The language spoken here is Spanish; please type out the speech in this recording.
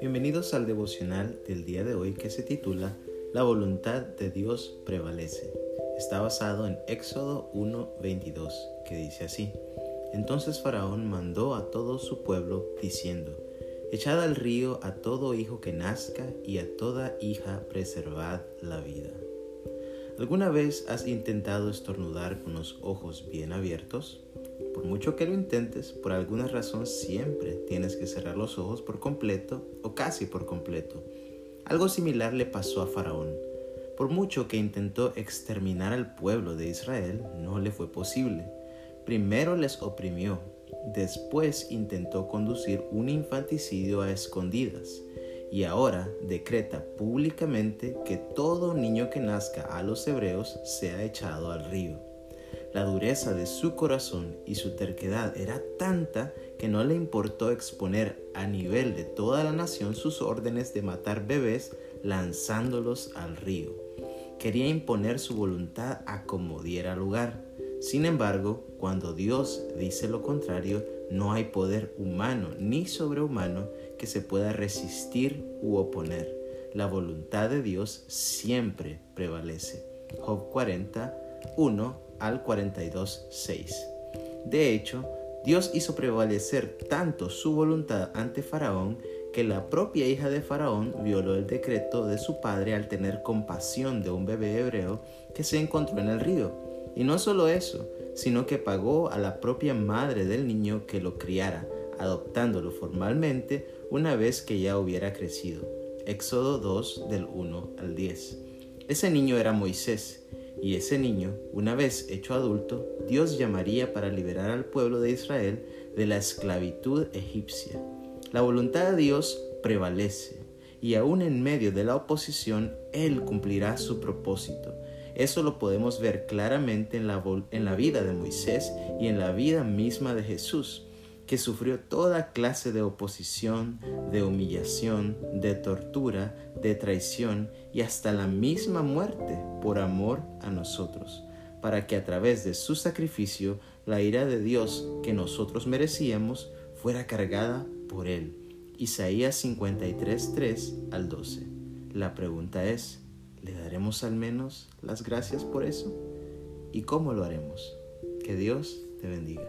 Bienvenidos al devocional del día de hoy que se titula La voluntad de Dios prevalece. Está basado en Éxodo 1:22, que dice así. Entonces Faraón mandó a todo su pueblo diciendo, Echad al río a todo hijo que nazca y a toda hija preservad la vida. ¿Alguna vez has intentado estornudar con los ojos bien abiertos? Por mucho que lo intentes, por alguna razón siempre tienes que cerrar los ojos por completo o casi por completo. Algo similar le pasó a Faraón. Por mucho que intentó exterminar al pueblo de Israel, no le fue posible. Primero les oprimió, después intentó conducir un infanticidio a escondidas y ahora decreta públicamente que todo niño que nazca a los hebreos sea echado al río. La dureza de su corazón y su terquedad era tanta que no le importó exponer a nivel de toda la nación sus órdenes de matar bebés lanzándolos al río. Quería imponer su voluntad a como diera lugar. Sin embargo, cuando Dios dice lo contrario, no hay poder humano ni sobrehumano que se pueda resistir u oponer. La voluntad de Dios siempre prevalece. Job 40, 1 al 42, 6. De hecho, Dios hizo prevalecer tanto su voluntad ante Faraón que la propia hija de Faraón violó el decreto de su padre al tener compasión de un bebé hebreo que se encontró en el río. Y no solo eso, sino que pagó a la propia madre del niño que lo criara, adoptándolo formalmente una vez que ya hubiera crecido. Éxodo 2 del 1 al 10. Ese niño era Moisés, y ese niño, una vez hecho adulto, Dios llamaría para liberar al pueblo de Israel de la esclavitud egipcia. La voluntad de Dios prevalece, y aún en medio de la oposición, Él cumplirá su propósito. Eso lo podemos ver claramente en la, en la vida de Moisés y en la vida misma de Jesús que sufrió toda clase de oposición, de humillación, de tortura, de traición y hasta la misma muerte por amor a nosotros, para que a través de su sacrificio la ira de Dios que nosotros merecíamos fuera cargada por él. Isaías 53, 3 al 12. La pregunta es, ¿le daremos al menos las gracias por eso? ¿Y cómo lo haremos? Que Dios te bendiga.